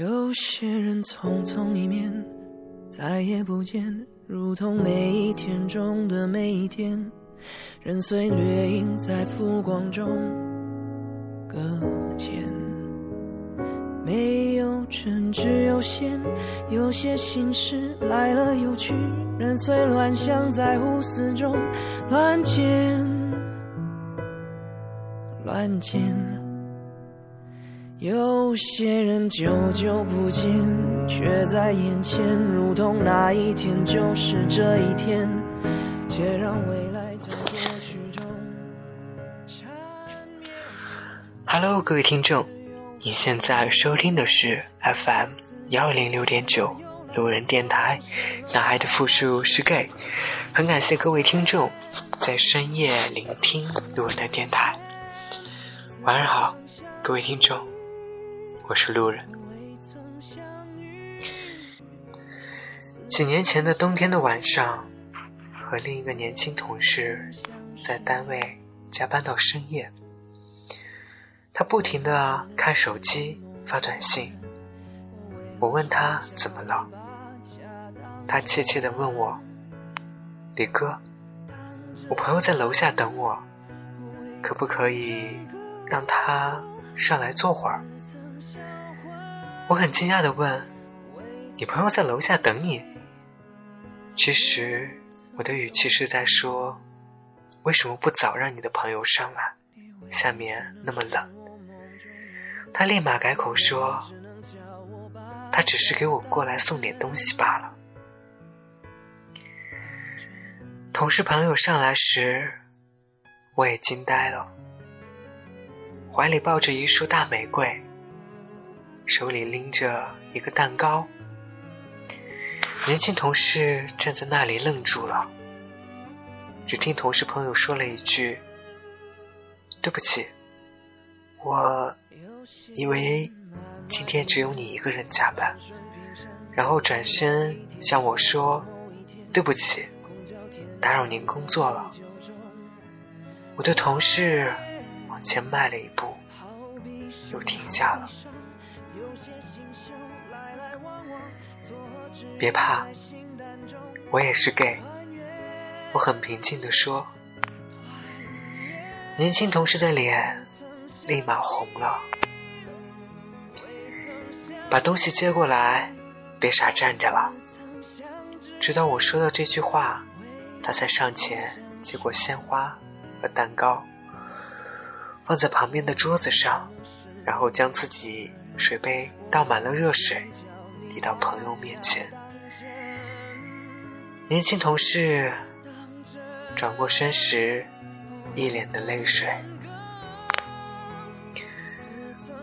有些人匆匆一面，再也不见，如同每一天中的每一天，人随掠影在浮光中搁浅。没有真，只有线，有些心事来了又去，人随乱想在胡思中乱剪乱剪。有些人久久不见，却在眼前，如同那一天就是这一天。且让未来在过去中缠绵。Hello，各位听众，你现在收听的是 FM 幺零六点九路人电台，男孩的复数是 gay。很感谢各位听众在深夜聆听路人的电台。晚上好，各位听众。我是路人。几年前的冬天的晚上，和另一个年轻同事在单位加班到深夜。他不停的看手机发短信。我问他怎么了，他怯怯的问我：“李哥，我朋友在楼下等我，可不可以让他上来坐会儿？”我很惊讶的问：“你朋友在楼下等你？”其实我的语气是在说：“为什么不早让你的朋友上来？下面那么冷。”他立马改口说：“他只是给我过来送点东西罢了。”同事朋友上来时，我也惊呆了，怀里抱着一束大玫瑰。手里拎着一个蛋糕，年轻同事站在那里愣住了。只听同事朋友说了一句：“对不起，我以为今天只有你一个人加班。”然后转身向我说：“对不起，打扰您工作了。”我的同事往前迈了一步，又停下了。别怕，我也是 gay。我很平静地说。年轻同事的脸立马红了，把东西接过来，别傻站着了。直到我说的这句话，他才上前接过鲜花和蛋糕，放在旁边的桌子上，然后将自己水杯倒满了热水，递到朋友面前。年轻同事转过身时，一脸的泪水。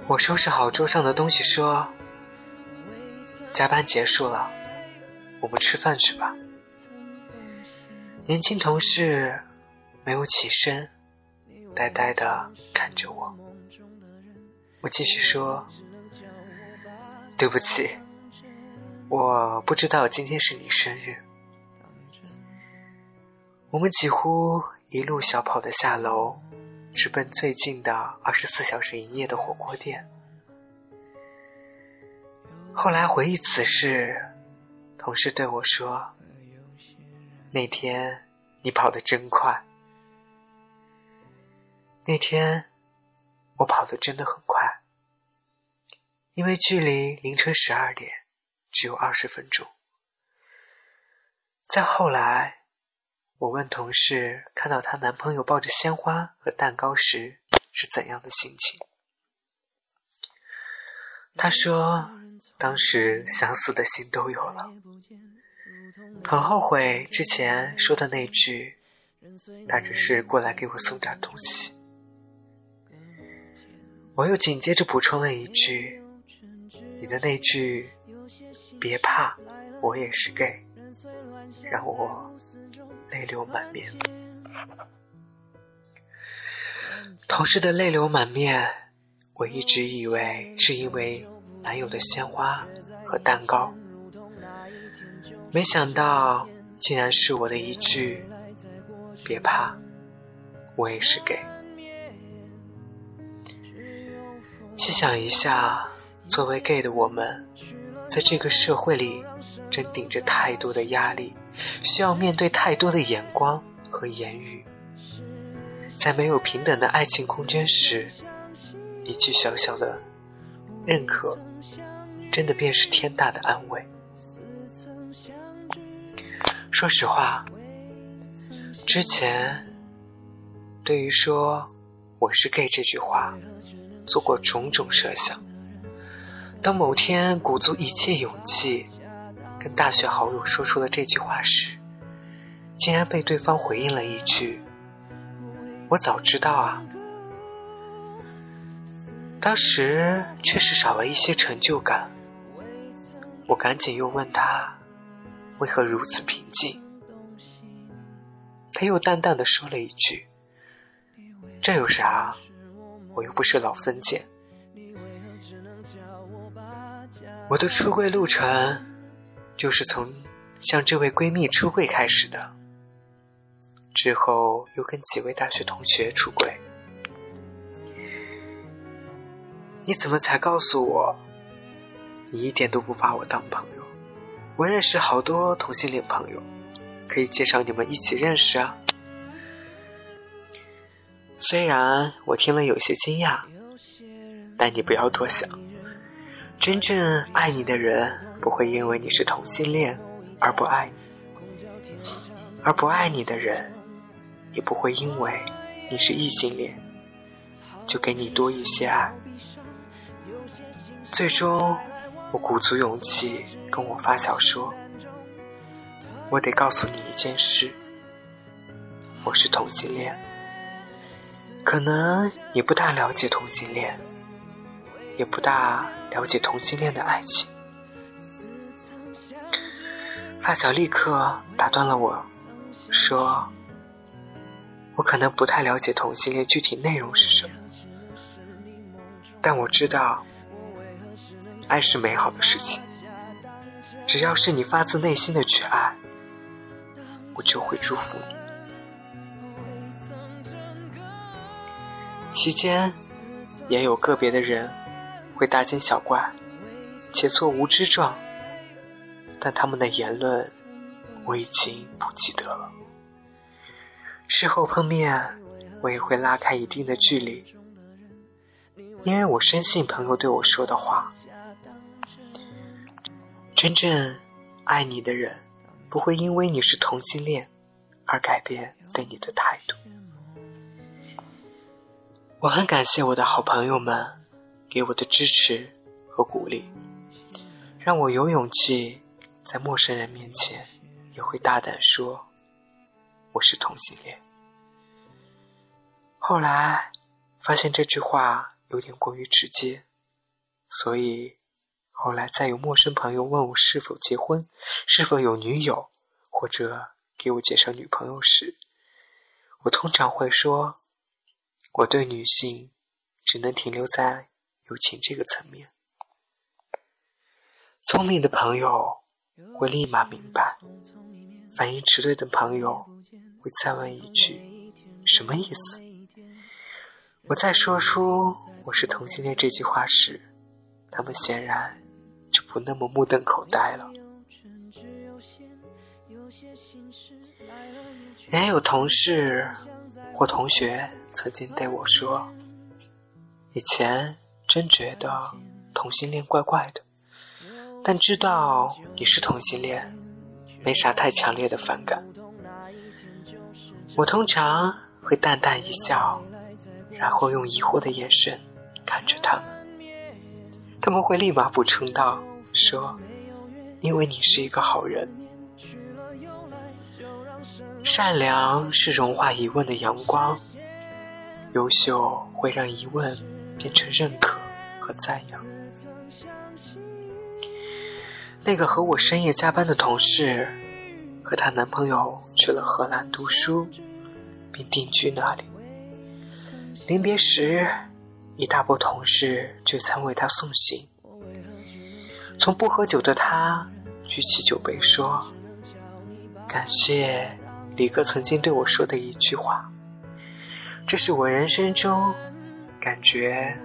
我收拾好桌上的东西，说：“加班结束了，我们吃饭去吧。”年轻同事没有起身，呆呆的看着我。我继续说：“对不起，我不知道今天是你生日。”我们几乎一路小跑的下楼，直奔最近的二十四小时营业的火锅店。后来回忆此事，同事对我说：“那天你跑得真快。”那天我跑得真的很快，因为距离凌晨十二点只有二十分钟。再后来。我问同事，看到她男朋友抱着鲜花和蛋糕时是怎样的心情？她说，当时想死的心都有了，很后悔之前说的那句，他只是过来给我送点东西。我又紧接着补充了一句：“你的那句‘别怕，我也是 gay’，让我……”泪流满面，同事的泪流满面，我一直以为是因为男友的鲜花和蛋糕，没想到竟然是我的一句“别怕，我也是 gay”。细想一下，作为 gay 的我们，在这个社会里，正顶着太多的压力，需要面对太多的眼光和言语。在没有平等的爱情空间时，一句小小的认可，真的便是天大的安慰。说实话，之前对于说我是 gay 这句话，做过种种设想。当某天鼓足一切勇气，跟大学好友说出了这句话时，竟然被对方回应了一句。我早知道啊，当时确实少了一些成就感。我赶紧又问他，为何如此平静？他又淡淡的说了一句：“这有啥？我又不是老封建。”我的出柜路程，就是从向这位闺蜜出柜开始的。之后又跟几位大学同学出轨，你怎么才告诉我？你一点都不把我当朋友。我认识好多同性恋朋友，可以介绍你们一起认识啊。虽然我听了有些惊讶，但你不要多想。真正爱你的人不会因为你是同性恋而不爱你，而不爱你的人。也不会因为你是异性恋，就给你多一些爱。最终，我鼓足勇气跟我发小说：“我得告诉你一件事，我是同性恋。可能你不大了解同性恋，也不大了解同性恋的爱情。”发小立刻打断了我说。我可能不太了解同性恋具体内容是什么，但我知道，爱是美好的事情。只要是你发自内心的去爱，我就会祝福你。期间，也有个别的人会大惊小怪，且错无知状，但他们的言论我已经不记得了。事后碰面，我也会拉开一定的距离，因为我深信朋友对我说的话：真正爱你的人，不会因为你是同性恋而改变对你的态度。我很感谢我的好朋友们给我的支持和鼓励，让我有勇气在陌生人面前也会大胆说。我是同性恋。后来发现这句话有点过于直接，所以后来再有陌生朋友问我是否结婚、是否有女友，或者给我介绍女朋友时，我通常会说，我对女性只能停留在友情这个层面。聪明的朋友会立马明白，反应迟钝的朋友。会再问一句，什么意思？我在说出我是同性恋这句话时，他们显然就不那么目瞪口呆了。也有同事或同学曾经对我说：“以前真觉得同性恋怪怪的，但知道你是同性恋，没啥太强烈的反感。”我通常会淡淡一笑，然后用疑惑的眼神看着他们。他们会立马补充道：“说，因为你是一个好人，善良是融化疑问的阳光，优秀会让疑问变成认可和赞扬。”那个和我深夜加班的同事，和她男朋友去了荷兰读书。并定居那里。临别时，一大波同事聚餐为他送行。从不喝酒的他举起酒杯说：“感谢李哥曾经对我说的一句话，这是我人生中感觉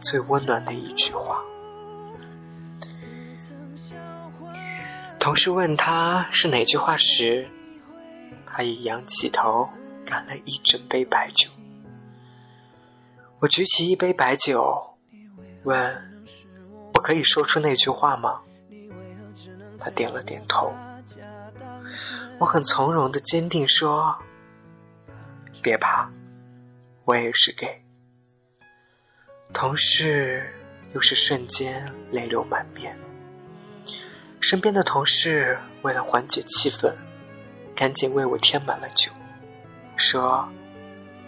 最温暖的一句话。同事问他是哪句话时他已仰起头干了一整杯白酒。我举起一杯白酒问我可以说出那句话吗？他点了点头。我很从容的坚定说别怕我也是 gay 同事又是瞬间泪流满面。身边的同事为了缓解气氛，赶紧为我添满了酒，说：“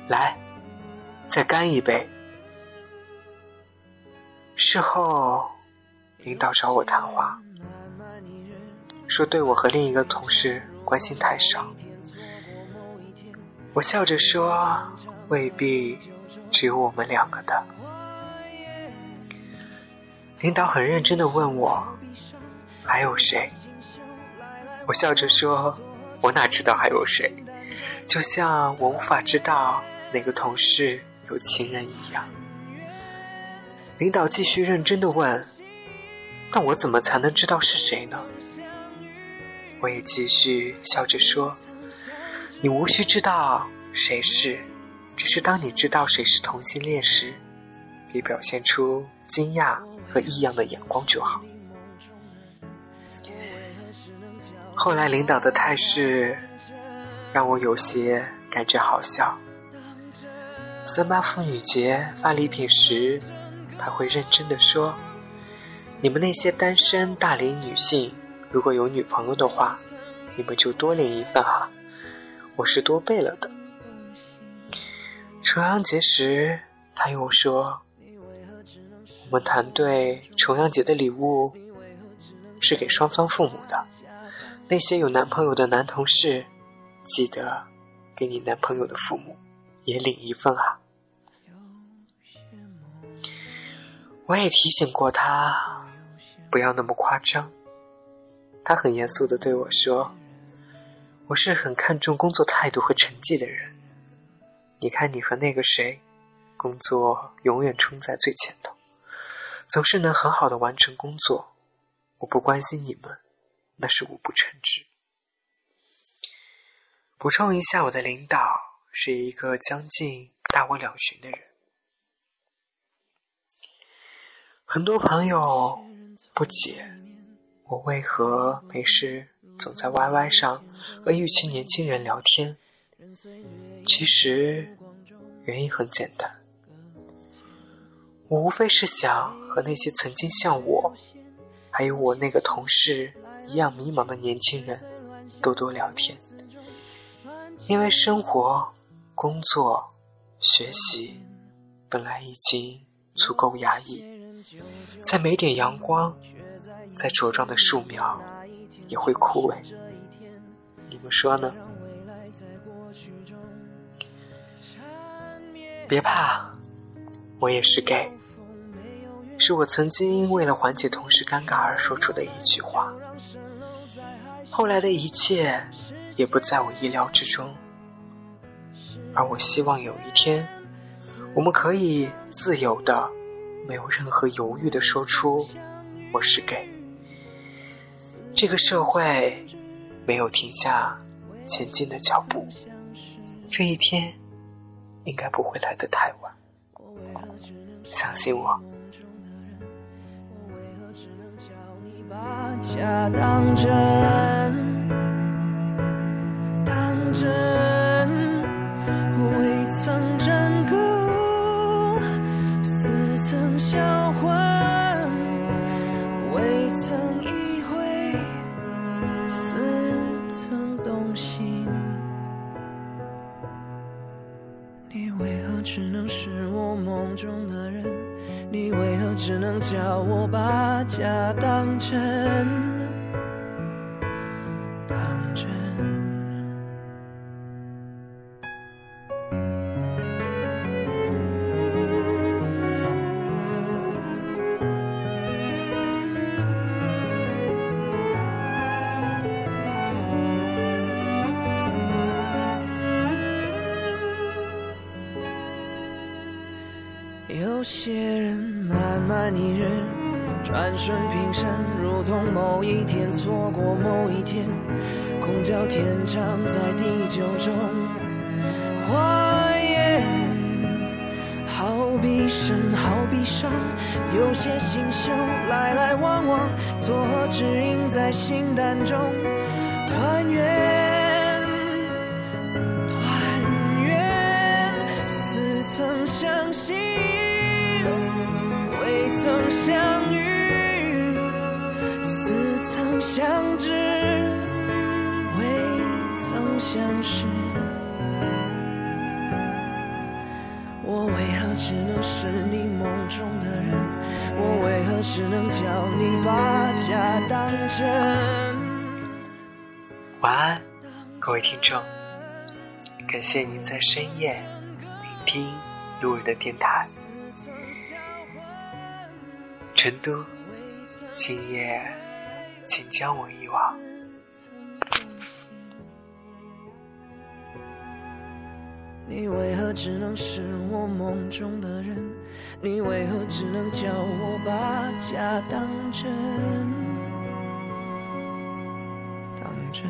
来，再干一杯。”事后，领导找我谈话，说对我和另一个同事关心太少。我笑着说：“未必只有我们两个的。”领导很认真的问我。还有谁？我笑着说：“我哪知道还有谁？就像我无法知道哪个同事有情人一样。”领导继续认真的问：“那我怎么才能知道是谁呢？”我也继续笑着说：“你无需知道谁是，只是当你知道谁是同性恋时，别表现出惊讶和异样的眼光就好。”后来领导的态势让我有些感觉好笑。三八妇女节发礼品时，他会认真的说：“你们那些单身大龄女性，如果有女朋友的话，你们就多领一份哈，我是多备了的。”重阳节时，他又说：“我们团队重阳节的礼物是给双方父母的。”那些有男朋友的男同事，记得给你男朋友的父母也领一份啊！我也提醒过他，不要那么夸张。他很严肃的对我说：“我是很看重工作态度和成绩的人。你看你和那个谁，工作永远冲在最前头，总是能很好的完成工作。我不关心你们。”那是我不称职。补充一下，我的领导是一个将近大我两旬的人。很多朋友不解我为何没事总在 YY 上和一群年轻人聊天。其实原因很简单，我无非是想和那些曾经像我，还有我那个同事。一样迷茫的年轻人，多多聊天。因为生活、工作、学习本来已经足够压抑，再没点阳光，再茁壮的树苗也会枯萎。你们说呢？别怕，我也是 gay，是我曾经为了缓解同事尴尬而说出的一句话。后来的一切也不在我意料之中，而我希望有一天，我们可以自由的、没有任何犹豫的说出“我是 gay”。这个社会没有停下前进的脚步，这一天应该不会来得太晚。相信我。假当真，当真，有些人慢慢一人，转瞬平生，如同某一天错过某一天，空交天长在地久中。花言好比生，好比伤，有些心胸来来往往，错和指引在心淡中。团圆，曾相遇。似曾相知，未曾相识。我为何只能是你梦中的人？我为何只能叫你把假当真？晚安，各位听众，感谢您在深夜聆听路人的电台。成都，今夜。请将我遗忘。你为何只能是我梦中的人？你为何只能叫我把假当真？当真，